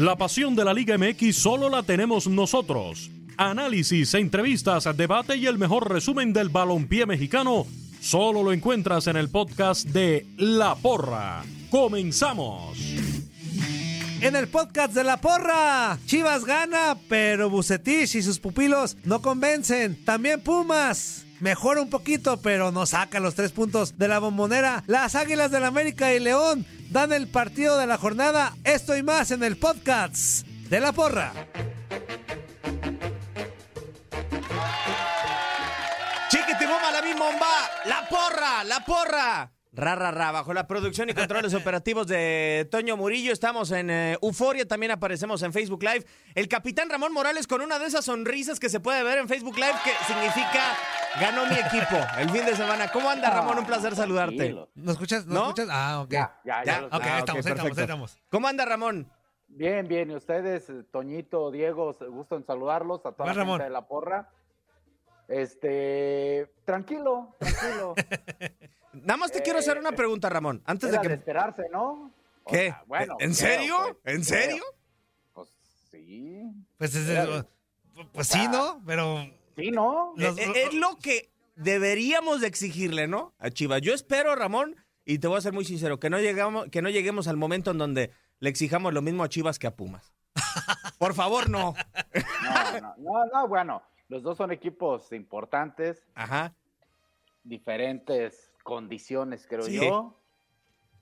La pasión de la Liga MX solo la tenemos nosotros. Análisis, entrevistas, debate y el mejor resumen del balompié mexicano solo lo encuentras en el podcast de La Porra. ¡Comenzamos! En el podcast de La Porra, Chivas gana, pero Bucetich y sus pupilos no convencen. También Pumas. Mejora un poquito, pero no saca los tres puntos de la bombonera. Las Águilas del América y León dan el partido de la jornada. Esto y más en el podcast de La Porra. Chiquitibuma, la bomba, la porra, la porra. Ra, ra, ra, bajo la producción y controles operativos de Toño Murillo. Estamos en eh, Euforia, también aparecemos en Facebook Live. El capitán Ramón Morales con una de esas sonrisas que se puede ver en Facebook Live que significa ganó mi equipo el fin de semana. ¿Cómo anda Ramón? Un placer saludarte. ¿Nos escuchas? ¿Nos ¿No? escuchas? Ah, ok. Ya, ya, ya. Ya, lo Ok, sé. Ah, ahí estamos, estamos, estamos. ¿Cómo anda Ramón? Bien, bien. Y ustedes, eh, Toñito, Diego, gusto en saludarlos a toda la Ramón. gente de la porra. Este, tranquilo, tranquilo. Nada más te quiero hacer una pregunta, Ramón. Antes de Era de que. esperarse, ¿no? O ¿Qué? sea, bueno, ¿En creo, serio? pues, ¿En serio? Pues sí. Pues, es- Era- pues sí, ¿no? Pero Sí, ¿no? Los- Eh, eh, es lo que deberíamos de exigirle, ¿no? A Chivas. Yo espero, Ramón, y te voy a ser muy sincero, que no llegamos, que no lleguemos al momento en donde le exijamos lo mismo a Chivas que a Pumas. Por favor, no. No, no, no, no, bueno. Los dos son equipos importantes, Ajá. diferentes condiciones, creo Sí. yo.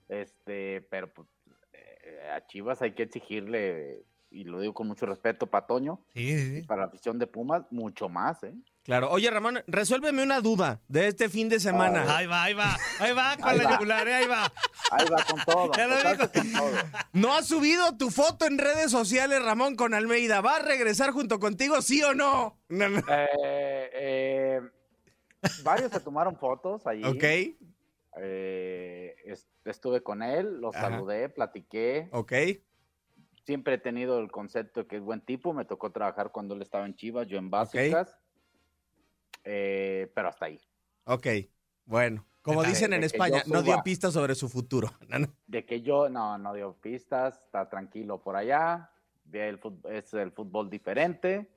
Este, pero pues, eh, a Chivas hay que exigirle, y lo digo con mucho respeto, para Toño, sí, sí, y sí. para la afición de Pumas, mucho más, ¿eh? Claro. Oye, Ramón, resuélveme una duda de este fin de semana. Ahí va, ahí va, ahí va con Ahí la va. yugular, eh, ahí va. Ahí va con todo. Con todo. ¿No has subido tu foto en redes sociales, Ramón, con Almeida? ¿Va a regresar junto contigo, sí o no? No, no. Eh, eh, varios se tomaron fotos allí. Ok, Eh, est- estuve con él, lo Ajá. saludé, platiqué. ok. Siempre he tenido el concepto de que es buen tipo. Me tocó trabajar cuando él estaba en Chivas, yo en Básicas. Eh, pero hasta ahí. Ok, bueno. Como dicen en de España, no dio pistas sobre su futuro. No, no. De que yo, no, no dio pistas, está tranquilo por allá. El fut- es el fútbol diferente.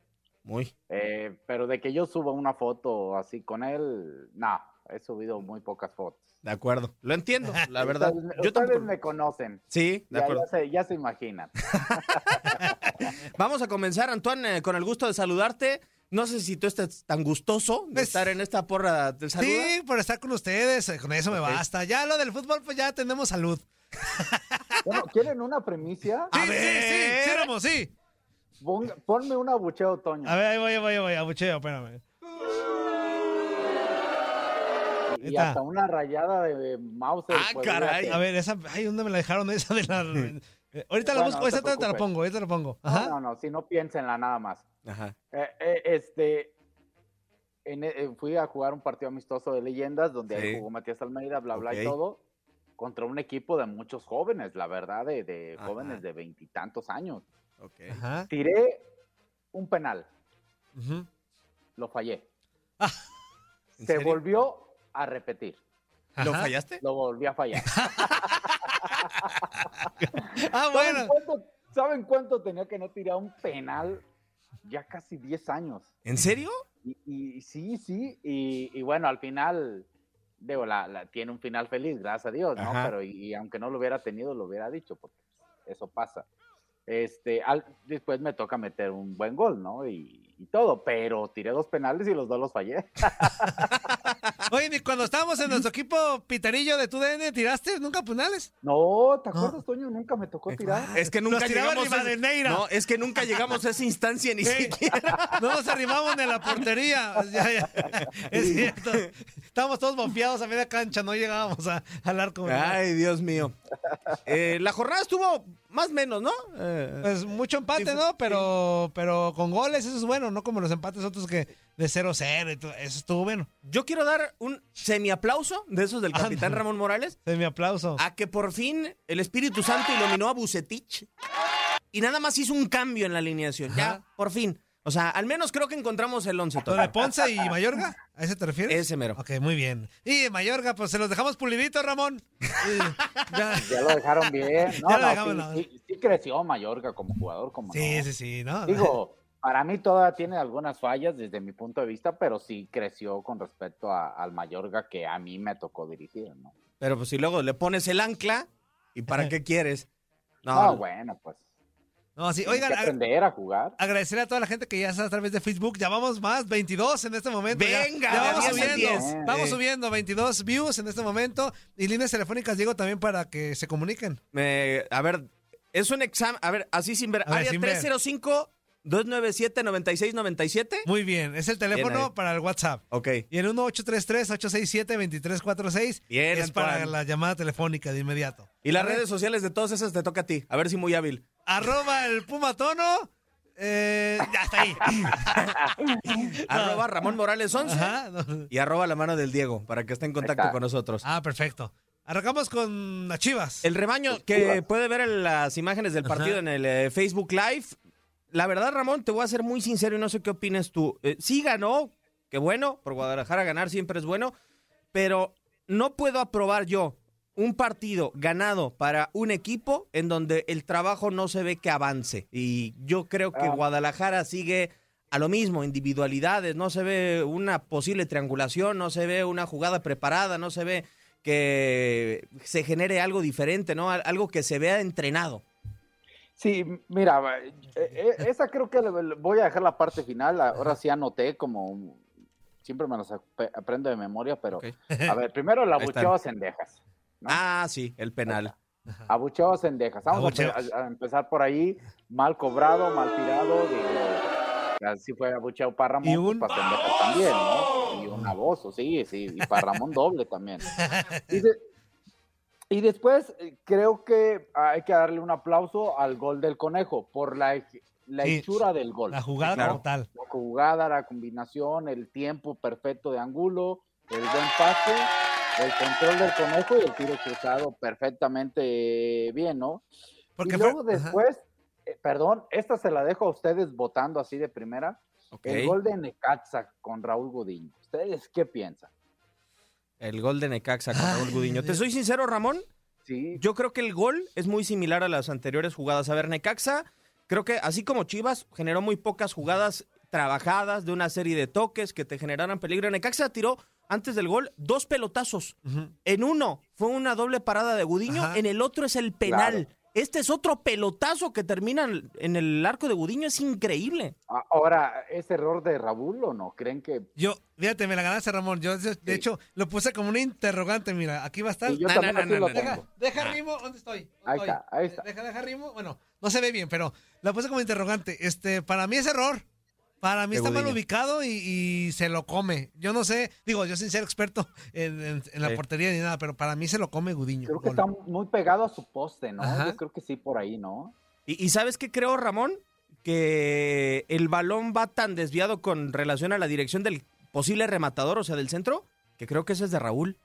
Muy. Eh, pero de que yo suba una foto así con él, no, he subido muy pocas fotos. De acuerdo. Lo entiendo, la verdad. Ustedes, Yo ustedes tampoco. me conocen. Sí, de Ya, acuerdo. ya se, ya se imaginan. Vamos a comenzar, Antoine, eh, con el gusto de saludarte. No sé si tú estás tan gustoso de estar en esta porra del saludo. Sí, por estar con ustedes, eh, con eso me basta. Ya lo del fútbol, pues ya tenemos salud. Bueno, ¿quieren una premicia? Sí, A sí, sí, sí. Ponga- ponme un abucheo, Toño. A ver, ahí voy, ahí voy, ahí voy, abucheo, espérame. y está. hasta una rayada de Mauser. Ah, caray. A ver, esa, ay, ¿dónde me la dejaron esa de la... Eh, ahorita la busco, no esa te la pongo, ahorita la pongo. No, Ajá. no, no, si no piénsenla nada más. Ajá. Eh, eh, este, en- eh, fui a jugar un partido amistoso de leyendas donde Sí. ahí jugó Matías Almeida, bla, bla y todo, contra un equipo de muchos jóvenes, la verdad, de, jóvenes de veintitantos años. Ok. Ajá. Tiré un penal, lo fallé. ¿En Se serio? volvió a repetir, ¿Lo fallaste? lo volví a fallar. Ah, ¿Saben, bueno. cuánto, saben cuánto tenía que no tirar un penal? Ya casi 10 años. ¿En serio? Y, y sí, sí, y, y bueno, al final, digo, la, la- tiene un final feliz, gracias a Dios, ¿no? Ajá. Pero y, y aunque no lo hubiera tenido, lo hubiera dicho, porque eso pasa. Este, al- después me toca meter un buen gol, ¿no? Y, y todo, pero tiré dos penales y los dos los fallé. Oye, ni cuando estábamos en nuestro equipo pitarillo de tu DN, ¿tiraste nunca penales? No, ¿te acuerdas, Toño? Nunca me tocó tirar. Es que nunca llegamos a ese- Rivadeneira. No, es que nunca llegamos a esa instancia ni siquiera. No nos arribamos ni a la portería. Ya, ya. Es cierto. Estábamos todos bombeados a media cancha, no llegábamos a- al arco. Ay, Dios mío. Eh, la jornada estuvo más o menos, ¿no? Eh, Pues mucho empate, ¿no? Pero, pero con goles eso es bueno, no como los empates otros que de 0-0 y todo. Eso estuvo bueno. yo quiero dar un semiaplauso de esos del capitán. Ramón Morales De mi aplauso. a que por fin el Espíritu Santo iluminó a Bucetich y nada más hizo un cambio en la alineación. Ya, Ajá. por fin. O sea, al menos creo que encontramos el once. ¿Lo de Ponce y Mayorga? ¿A ese te refieres? Ese mero. Ok, muy bien. Y Mayorga, pues se los dejamos pulidito, Ramón. Ya. Ya lo dejaron bien. No, Ya lo no, dejamos, sí, no. sí- sí creció Mayorga como jugador, como Sí, no. sí, sí, ¿no? Digo, para mí todavía tiene algunas fallas desde mi punto de vista, pero sí creció con respecto a- al Mayorga que a mí me tocó dirigir, ¿no? Pero pues si luego le pones el ancla, ¿y para qué quieres? No, bueno, pues. No, sí. Oigan, Oigan, que ag- aprender a jugar. agradecer a toda la gente que ya está a través de Facebook. Ya vamos más, 22 en este momento. Venga, ya, vamos 10 en subiendo. 10. Vamos Eh. subiendo, 22 views en este momento. Y líneas telefónicas, Diego, también para que se comuniquen. A ver, es un examen. A ver, así sin ver. A Área sin ver. 305-297-9697. Muy bien, es el Bien teléfono para el WhatsApp. Ok. Y el 1833-867-2346 Bien, es para la llamada telefónica de inmediato. Y las redes sociales de todas esas te toca a ti. A ver si muy hábil. Arroba el Puma Tono. eh, ya está ahí. Arroba Ramón Morales 11 Ajá, no. y arroba la mano del Diego para que esté en contacto con nosotros. Ah, perfecto. Arrancamos con las chivas. El rebaño que puede ver en las imágenes del partido Ajá. en el eh, Facebook Live. La verdad, Ramón, te voy a ser muy sincero y no sé qué opinas tú. Eh, sí ganó, qué bueno, por Guadalajara ganar siempre es bueno, pero no puedo aprobar yo un partido ganado para un equipo en donde el trabajo no se ve que avance. Y yo creo que Ah. Guadalajara sigue a lo mismo, individualidades, no se ve una posible triangulación, no se ve una jugada preparada, no se ve que se genere algo diferente, ¿no? Al- Algo que se vea entrenado. Sí, mira, eh, eh, esa creo que voy a dejar la parte final. Ahora sí anoté como siempre me las ap- aprendo de memoria, pero a ver, primero la Ahí están. abucheo a Cendejas. ¿No? Ah, sí, el penal. Abucheo a Cendejas. Vamos a a, a empezar por ahí. Mal cobrado, mal tirado. Digo, así fue abucheo para Ramón, Y pues, un- para Cendejas también, ¿no? Y un aboso, sí, sí. Y para Ramón doble también. Y, de- y después eh, creo que hay que darle un aplauso al gol del conejo por la, la Sí. hechura del gol. La jugada claro. como tal. La jugada, la combinación, el tiempo perfecto de ángulo, el buen pase, el control del conejo y el tiro cruzado perfectamente bien, ¿no? Porque y luego después, eh, perdón, esta se la dejo a ustedes votando así de primera, el gol de Necaxa con Raúl Gudiño. ¿Ustedes qué piensan? El gol de Necaxa con Raúl Gudiño. Te soy sincero, Ramón. Sí, Yo creo que el gol es muy similar a las anteriores jugadas. A ver, Necaxa, creo que así como Chivas, generó muy pocas jugadas trabajadas de una serie de toques que te generaran peligro. Necaxa tiró antes del gol dos pelotazos. En uno fue una doble parada de Gudiño, Ajá. en el otro es el penal. Claro. Este es otro pelotazo que termina en el arco de Gudiño, es increíble. Ahora, ¿es error de Raúl o no? ¿Creen que Yo, fíjate, me la ganaste, Ramón. Yo, de Sí. hecho, lo puse como una interrogante. Mira, aquí va a estar. Sí, yo Deja, Rimo, ¿dónde estoy? ¿Dónde Ahí estoy? está, ahí está. Deja, deja Rimo. Bueno, no se ve bien, pero la puse como interrogante. Este, para mí es error. Para mí está mal ubicado y, y se lo come. Yo no sé, digo, yo sin ser experto en, en- en la Sí. portería ni nada, pero para mí se lo come Gudiño. creo que Gol. está muy pegado a su poste, ¿no? Ajá. Yo creo que sí por ahí, ¿no? Y, y ¿sabes qué creo, Ramón? Que el balón va tan desviado con relación a la dirección del posible rematador, o sea, del centro, que creo que eso es de Raúl.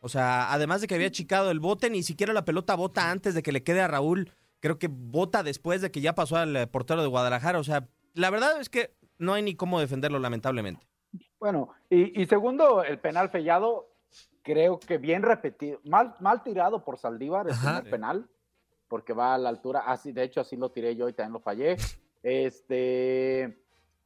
O sea, además de que había chicado el bote, ni siquiera la pelota bota antes de que le quede a Raúl. Creo que bota después de que ya pasó al eh, portero de Guadalajara. O sea, la verdad es que no hay ni cómo defenderlo, lamentablemente. Bueno, y, y segundo, el penal fallado, creo que bien repetido, mal, mal tirado por Saldívar el Ajá. primer penal, porque va a la altura, así, de hecho así lo tiré yo y también lo fallé. Este,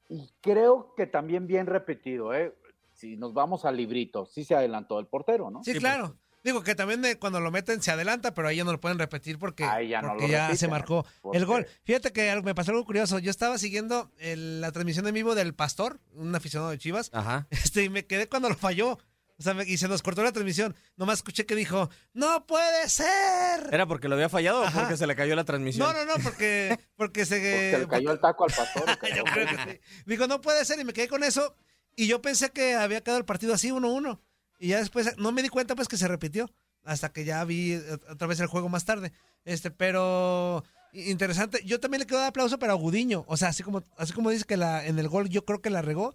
y creo que también bien repetido, ¿eh? Si nos vamos al librito, sí se adelantó el portero, ¿no? Sí, claro. Digo que también de- cuando lo meten se adelanta, pero ahí ya no lo pueden repetir porque, Ahí ya no porque lo ya repiten, se marcó porque- el gol. Fíjate que me pasó algo curioso. Yo estaba siguiendo el- la transmisión en vivo del Pastor, un aficionado de Chivas, Ajá. este, y me quedé cuando lo falló. O sea, me- y se nos cortó la transmisión. Nomás escuché que dijo, ¡No puede ser! ¿Era porque lo había fallado o porque se le cayó la transmisión? No, no, no, porque, porque se... Porque le cayó el taco al pastor. Yo creo que sí. Digo, no puede ser, y me quedé con eso. Y yo pensé que había quedado el partido así, 1-1. Y ya después, no me di cuenta, pues, que se repitió. Hasta que ya vi eh, otra vez el juego más tarde. Este, pero interesante. Yo también le quiero dar aplauso para Gudiño. O sea, así como, así como dice que la, en el gol yo creo que la regó.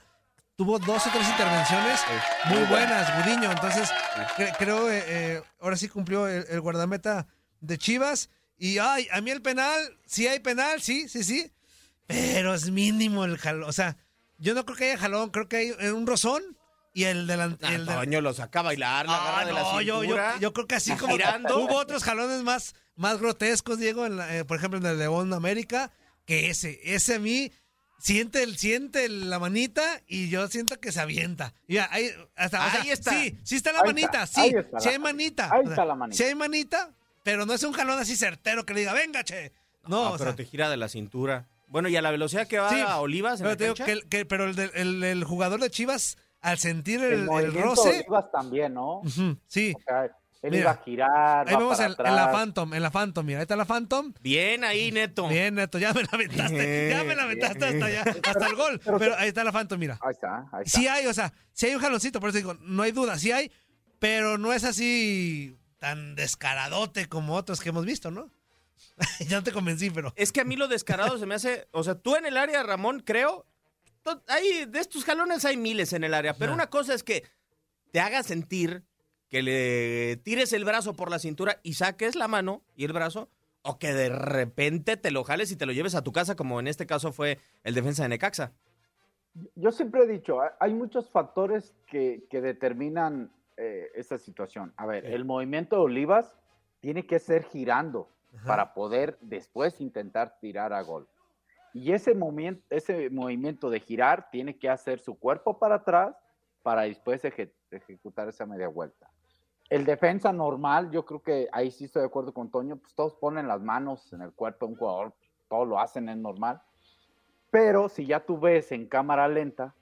Tuvo dos o tres intervenciones muy buenas, Gudiño. Entonces, cre- creo, eh, eh, ahora sí cumplió el, el guardameta de Chivas. Y ay, a mí el penal, sí hay penal, sí, sí, sí. Pero es mínimo el jalón. O sea, yo no creo que haya jalón, creo que hay eh, un rozón y el delante. Ah, Toño lo saca a bailar, la Ah, de la no, yo, yo, cintura. yo creo que así como girando. hubo otros jalones más, más grotescos, Diego, en la- eh, por ejemplo en el León América, que ese, ese a mí siente el, siente la manita y yo siento que se avienta. Ya, ahí, hasta, o sea, Ahí está. Sí, sí está la Ahí manita, está, ahí sí, está sí la hay manita. Ahí está la manita. Sí hay manita, pero no es un jalón así certero que le diga, venga, che. No, Ah, o pero sea, te gira de la cintura. Bueno, y a la velocidad que va Sí, a Olivas en pero, la te digo que, el- que- pero el, de- el- el jugador de Chivas, al sentir el, El, el roce, Olivas también, ¿no? sí. O sea, él Mira, iba a girar. Ahí va vemos para en, en la. Phantom, en la Phantom, mira, ahí está la Phantom. Bien ahí, Neto. Bien, Neto, ya me la aventaste, ya me la aventaste hasta allá, hasta el gol. pero- Pero ahí está la Phantom, mira. Ahí está, ahí está. Sí hay, o sea, sí hay un jaloncito, por eso digo, no hay duda, sí hay, pero no es así tan descaradote como otros que hemos visto, ¿no? ya no te convencí, pero... Es que a mí lo descarado se me hace. O sea, tú en el área, Ramón, creo. Hay, de estos jalones hay miles en el área. Pero una cosa es que te haga sentir que le tires el brazo por la cintura y saques la mano y el brazo. O que de repente te lo jales y te lo lleves a tu casa, como en este caso fue el defensa de Necaxa. Yo siempre he dicho, hay- hay muchos factores que, que determinan eh, esta situación. A ver, el movimiento de Olivas tiene que ser girando Ajá. para poder después intentar tirar a gol. Y ese, movimiento, ese movimiento de girar tiene que hacer su cuerpo para atrás para después eje- ejecutar esa media vuelta. El defensa normal, yo creo que ahí sí estoy de acuerdo con Toño, pues todos ponen las manos en el cuerpo de un jugador, todos lo hacen, es normal. Pero si ya tú ves en cámara lenta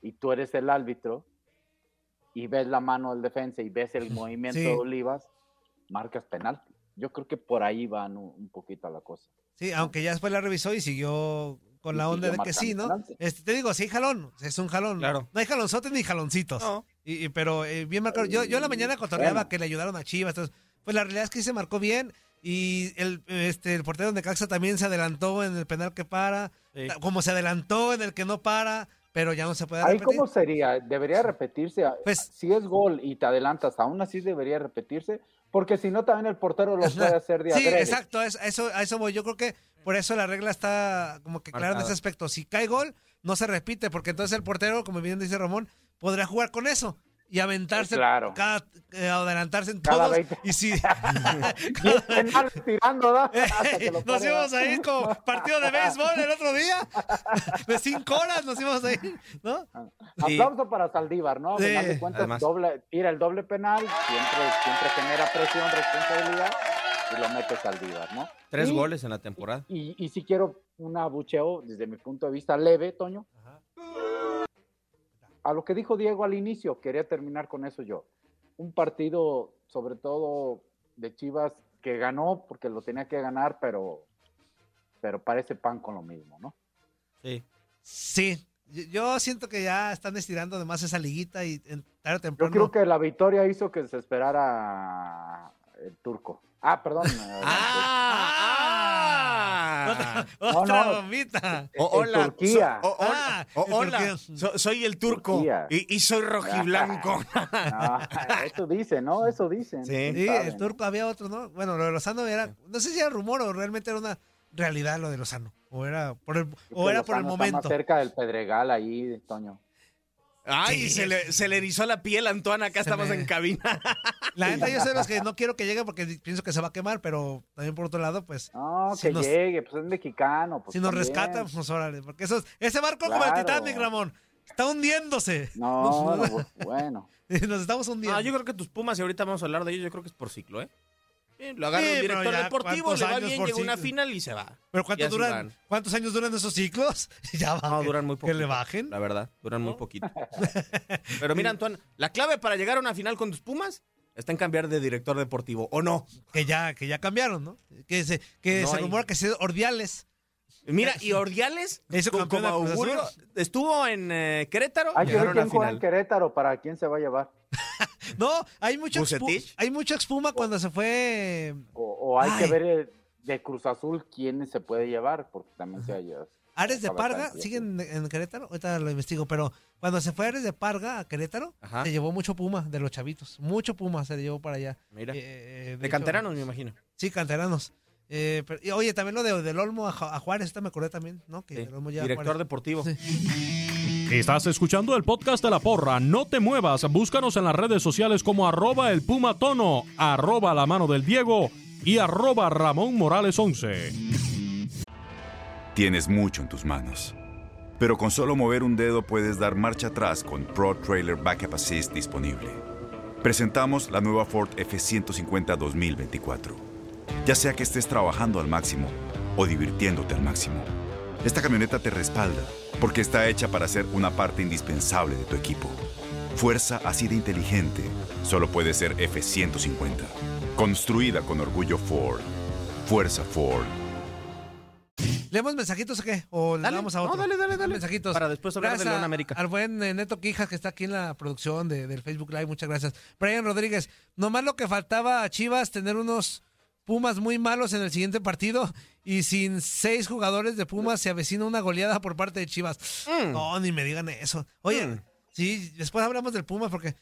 y tú eres el árbitro y ves la mano del defensa y ves el movimiento Sí. de Olivas, marcas penalti. Yo creo que por ahí van un, un poquito la cosa. Sí, aunque ya después la revisó y siguió con Y la onda de que sí, ¿no? Este, te digo, sí hay jalón, es un jalón. Claro. No hay jalonzotes ni jaloncitos. No. Y, y- pero eh, bien marcado. Yo, yo en la mañana cotorreaba Bueno. que le ayudaron a Chivas. entonces, pues la realidad es que se marcó bien. Y el, este, el portero de Caxa también se adelantó en el penal que para. Sí. Como se adelantó en el que no para, pero ya no se puede Ahí repetir. cómo sería, debería repetirse. Pues- si es gol y te adelantas, aún así debería repetirse, porque si no también el portero lo puede hacer de Sí, adrede. exacto, a eso, a eso, a eso voy. Yo creo que por eso la regla está como que clara en ese aspecto. Si cae gol, no se repite, porque entonces el portero, como bien dice Ramón, podrá jugar con eso y aventarse, Claro. cada, eh, adelantarse en Cada todos. 20. Y si penales tirando, que lo nos íbamos a ir como partido de béisbol el otro día, de cinco horas nos íbamos a ir, ¿no? Sí. Aplauso para Saldívar, ¿no? A Sí. final de cuentas, Además. doble, tira el doble penal, siempre, siempre genera presión, responsabilidad, y lo mete Saldívar, ¿no? Tres Y- goles en la temporada. Y, y si quiero un abucheo desde mi punto de vista leve, Toño. A lo que dijo Diego al inicio, quería terminar con eso yo. Un partido, sobre todo de Chivas, que ganó porque lo tenía que ganar, pero, pero parece pan con lo mismo, ¿no? Sí. Sí, yo- yo siento que ya están estirando de más esa liguita y tarde o Yo temprano. creo que la victoria hizo que se esperara el turco. Ah, perdón. eh, ¡Ah! Otra, No, otra no. bombita. O- En hola, Turquía. so- o- hola, Ah, hola, Turquía. so- soy el turco y, y soy rojiblanco. No, eso dicen, ¿no? Eso dicen. Sí. ¿quién Sí, sabe, el turco había otro, ¿no? Bueno, lo de Lozano era, no sé si era rumor o realmente era una realidad lo de Lozano. O era por el, o era por el está momento. más cerca del Pedregal ahí, Toño. Ay, Sí. se, le, se le erizó la piel, Antoine. Acá Se estamos me- en cabina. La neta, yo sé los que no quiero que llegue porque pienso que se va a quemar, pero también por otro lado, pues, No, Si que nos- llegue, pues es mexicano. Pues si nos rescatan, pues órale. Porque eso, es- ese barco como el. Titanic, Ramón, está hundiéndose. No, no, pues, bueno. Nos estamos hundiendo. Ah, yo creo que tus Pumas, y ahorita vamos a hablar de ellos, yo creo que es por ciclo, ¿eh? Sí, lo agarra Sí, un director ya, deportivo, ¿cuántos le va bien, llega a una final y se va. Pero ¿cuánto duran. ¿cuántos años duran esos ciclos? ya va. No, duran muy poco. Que le bajen. La verdad, duran muy poquito. Pero mira, Antoine, la clave para llegar a una final con tus Pumas está en cambiar de director deportivo, ¿o no? Que ya, que ya cambiaron, ¿no? Que se, que No se hay- rumora que se Ordiales. Mira, y Ordiales, campeón como augurio, estuvo en eh, Querétaro, Hay que ver quién juega en. Querétaro para quién se va a llevar. No, hay ¿Vucetich? hay mucho espuma cuando se fue. O, o hay Ay. que ver el- de Cruz Azul, ¿quién se puede llevar? Porque también se haya... Ares de Parga. ¿siguen en, en Querétaro? Ahorita lo investigo, pero cuando se fue Ares de Parga a Querétaro, Ajá. se llevó mucho Puma de los chavitos. Mucho Puma se llevó para allá. Mira. Eh, de hecho, canteranos, me imagino. Sí, canteranos. Eh, pero- y, oye, también lo de, del Olmo a, Ju- a Juárez, esta me acordé también, ¿no? Que Sí. el Olmo ya Director Juárez. deportivo. Sí. Estás escuchando el podcast de La Porra. No te muevas. Búscanos en las redes sociales como arroba el Puma Tono, arroba la mano del Diego y arroba Ramón Morales 11. Tienes mucho en tus manos. Pero con solo mover un dedo puedes dar marcha atrás con Pro Trailer Backup Assist disponible. Presentamos la nueva Ford F150 2024. Ya sea que estés trabajando al máximo o divirtiéndote al máximo, esta camioneta te respalda porque está hecha para ser una parte indispensable de tu equipo. Fuerza así de inteligente solo puede ser F150. Construida con orgullo Ford. Fuerza Ford. ¿Leemos mensajitos o qué? ¿O le Dale. damos a No, otro? dale, dale, dale. Mensajitos. Para después hablar de Gracias León a- América. Al buen eh, Neto Quijas que está aquí en la producción de- del Facebook Live, muchas gracias. Brian Rodríguez, nomás lo que faltaba a Chivas tener unos Pumas muy malos en el siguiente partido y sin seis jugadores de Pumas se avecina una goleada por parte de Chivas. Mm. No, ni me digan eso. Oye, Mm. sí, después hablamos del Pumas porque...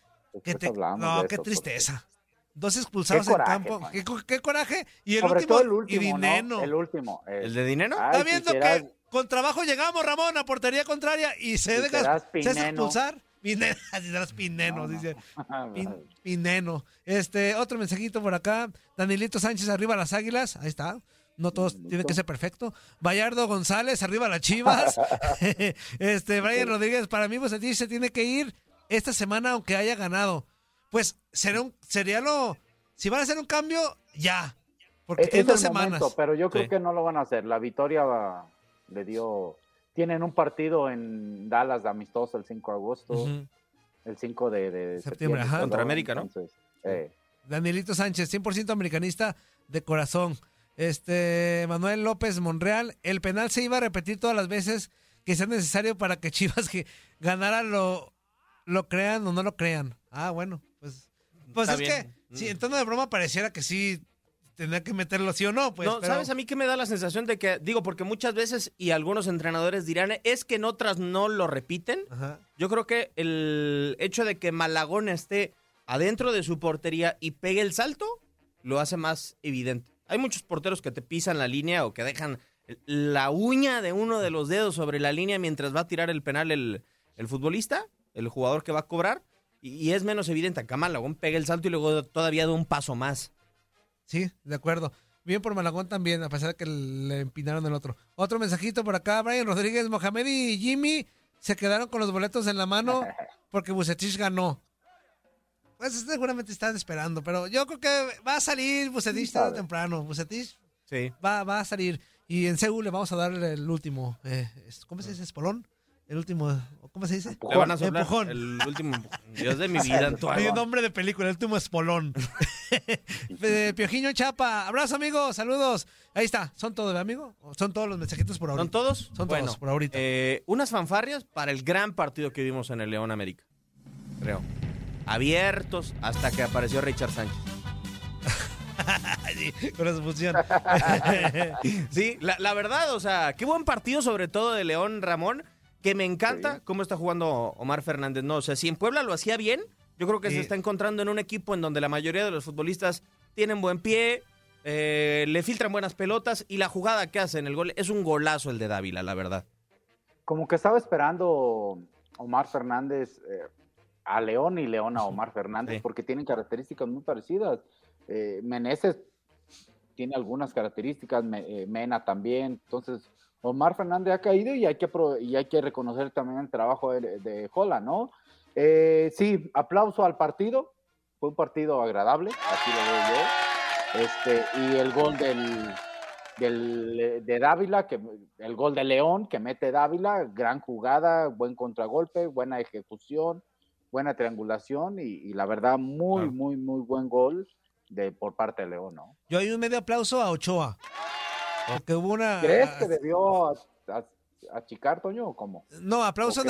Que te- no, qué eso, tristeza. Dos expulsados Qué en campo. Qué, co- qué coraje. Y el Sobre último, todo el último, y Dineno. ¿no? El último. eh. ¿El de dinero? Ay, Está viendo quisieras- que con trabajo llegamos, Ramón, a portería contraria y se deja expulsar. Pineno, así serás Pineno, No, no. dice. Pin- Pineno. Este, otro mensajito por acá. Danilito Sánchez arriba las águilas. Ahí está. No todos tienen que ser perfecto. Bayardo González, arriba las chivas. este, Brian Rodríguez, para mí, pues se tiene que ir esta semana, aunque haya ganado. Pues será un, sería lo. Si van a hacer un cambio, ya. Porque Es, tienen es dos el semanas. momento, pero yo creo Sí. que no lo van a hacer. La victoria va- le dio. Tienen un partido en Dallas de amistoso el 5 de agosto, el 5 de, de Septiembre, septiembre. ajá. perdón, Contra América, ¿no? entonces, eh, Danielito Sánchez, 100% americanista de corazón. Este, Manuel López Monreal, el penal se iba a repetir todas las veces que sea necesario para que Chivas que ganara lo, lo crean o no lo crean. Ah, bueno, pues, pues Está es bien. que si en tono de broma pareciera que sí tendría que meterlo sí o no, pues. no, pero- ¿sabes a mí qué me da la sensación de que, digo, porque muchas veces, y algunos entrenadores dirán, es que en otras no lo repiten? Ajá. Yo creo que el hecho de que Malagón esté adentro de su portería y pegue el salto, lo hace más evidente. Hay muchos porteros que te pisan la línea o que dejan la uña de uno de los dedos sobre la línea mientras va a tirar el penal el, el futbolista, el jugador que va a cobrar, y, y es menos evidente. Acá Malagón pega el salto y luego todavía da un paso más. Sí, de acuerdo. Bien por Malagón también, a pesar de que le empinaron el otro. Otro mensajito por acá, Brian Rodríguez, Mohamed y Jimmy se quedaron con los boletos en la mano porque Bucetich ganó. Pues seguramente están esperando, pero yo creo que va a salir Bucetich tarde o temprano. Bucetich Sí. va, va a salir. Y en Seúl le vamos a dar el último, eh, ¿cómo se dice? ¿Espolón? El último, ¿cómo se dice? Le van a soplar Empujón. el último empujón. Dios de mi vida, Antoine. Mi nombre de película, el último espolón. Piojiño Chapa, abrazo amigo, saludos. Ahí está, son todos, ¿verdad, amigo? ¿Son todos los mensajitos por ahorita? ¿Son todos? Son Bueno, todos, por ahorita. eh, unas fanfarrias para el gran partido que vimos en el León América. Creo. Abiertos hasta que apareció Richard Sánchez. Sí, con esa fusión. Sí, la, la verdad, o sea, qué buen partido, sobre todo de León Ramón, que me encanta Sí. cómo está jugando Omar Fernández. No, o sea, si en Puebla lo hacía bien, yo creo que Sí. se está encontrando en un equipo en donde la mayoría de los futbolistas tienen buen pie, eh, le filtran buenas pelotas y la jugada que hace en el gol es un golazo el de Dávila, la verdad. como que estaba esperando Omar Fernández eh, a León y León a Omar Fernández Sí. porque tienen características muy parecidas. Eh, Meneses tiene algunas características, eh, Mena también. Entonces, Omar Fernández ha caído y hay que, pro- y hay que reconocer también el trabajo de, de Jola, ¿no? Eh, sí, aplauso al partido. Fue un partido agradable, así lo veo yo. Este, y el gol del, del, de Dávila, que, el gol de León que mete Dávila, gran jugada, buen contragolpe, buena ejecución, buena triangulación y, y la verdad muy, muy, muy buen gol de, por parte de León, ¿no? Yo hay un medio aplauso a Ochoa. Porque hubo una. ¿Crees que debió a- a- achicar, Toño, o cómo? No, aplauso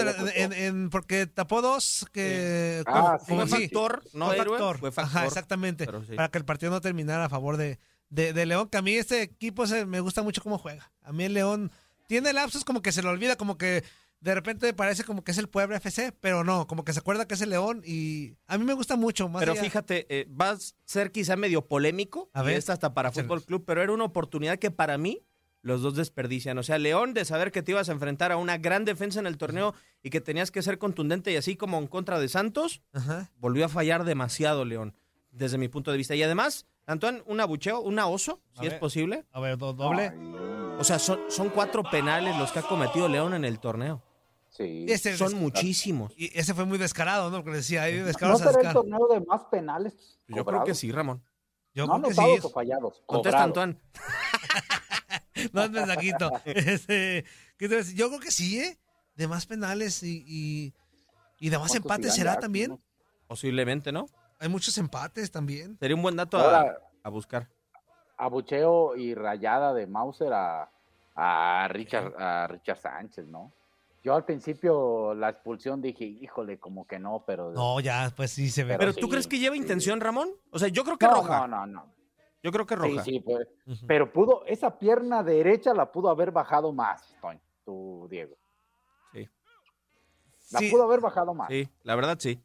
porque tapó dos que. Ah, como- sí, Fue sí, factor, no fue héroe, factor. fue Ajá, factor. exactamente. pero sí. Para que el partido no terminara a favor de, de, de León, que a mí este equipo se- me gusta mucho cómo juega. A mí el León tiene lapsos como que se le olvida, como que de repente parece como que es el Puebla FC, pero no, como que se acuerda que es el León y a mí me gusta mucho. Más Pero allá- fíjate, eh, va a ser quizá medio polémico, A y ver. esta hasta para. Fútbol Club, pero era una oportunidad que para mí los dos desperdician. O sea, León de saber que te ibas a enfrentar a una gran defensa en el torneo y que tenías que ser contundente y así como en contra de Santos, Ajá. volvió a fallar demasiado León, desde mi punto de vista. Y además, Antoine, un abucheo, una oso, A si es posible. A ver, do- doble. O sea, son, son cuatro penales los que ha cometido León en el torneo. Sí. Ese, Son muchísimos. y ese fue muy descarado, ¿no? Porque decía, ahí ¿No descarados a será el torneo de más penales? Yo creo que sí, Ramón. Yo no creo que sí. o fallados. Contesta. Antoine. No es mensajito. Este. Yo creo que sí, ¿eh? De más penales y, y, y de más ¿Cuántos empates será ya? también. Posiblemente, ¿no? Hay muchos empates también. Sería un buen dato a, a buscar. abucheo y rayada de Mauser a, a Richard, a Richard Sánchez, ¿no? Yo al principio la expulsión dije, híjole, como que no, pero... No, ya, pues sí se ve. Pero ¿Pero tú sí, crees que lleva sí. intención, Ramón? O sea, yo creo que no, roja. no, no, no. Yo creo que roja. Sí, sí, pues. Pero pudo, esa pierna derecha la pudo haber bajado más, Toño, tú, Diego. Sí. La Sí, pudo haber bajado más. Sí, la verdad sí.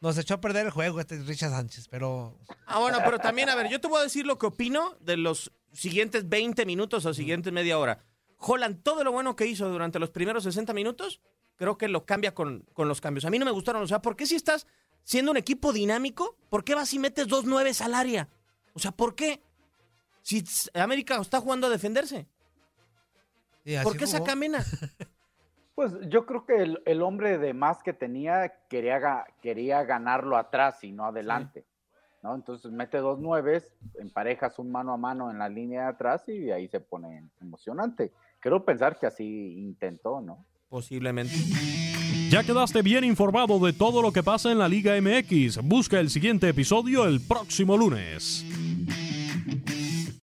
nos echó a perder el juego este Richard Sánchez, pero Ah, bueno, pero también, a ver, yo te voy a decir lo que opino de los siguientes 20 minutos o siguientes media hora. Holland, todo lo bueno que hizo durante los primeros 60 minutos, creo que lo cambia con, con los cambios. A mí no me gustaron. O sea, ¿por qué si estás siendo un equipo dinámico, por qué vas y metes dos nueves al área? O sea, ¿por qué? Si América está jugando a defenderse, sí, ¿por qué jugó. saca Mena? Pues yo creo que el, el hombre de más que tenía quería, quería ganarlo atrás y no adelante. ¿no? Entonces mete dos nueves, emparejas un mano a mano en la línea de atrás y ahí se pone emocionante. Quiero pensar que así intentó, ¿no? Posiblemente. Ya quedaste bien informado de todo lo que pasa en la Liga MX. Busca el siguiente episodio el próximo lunes.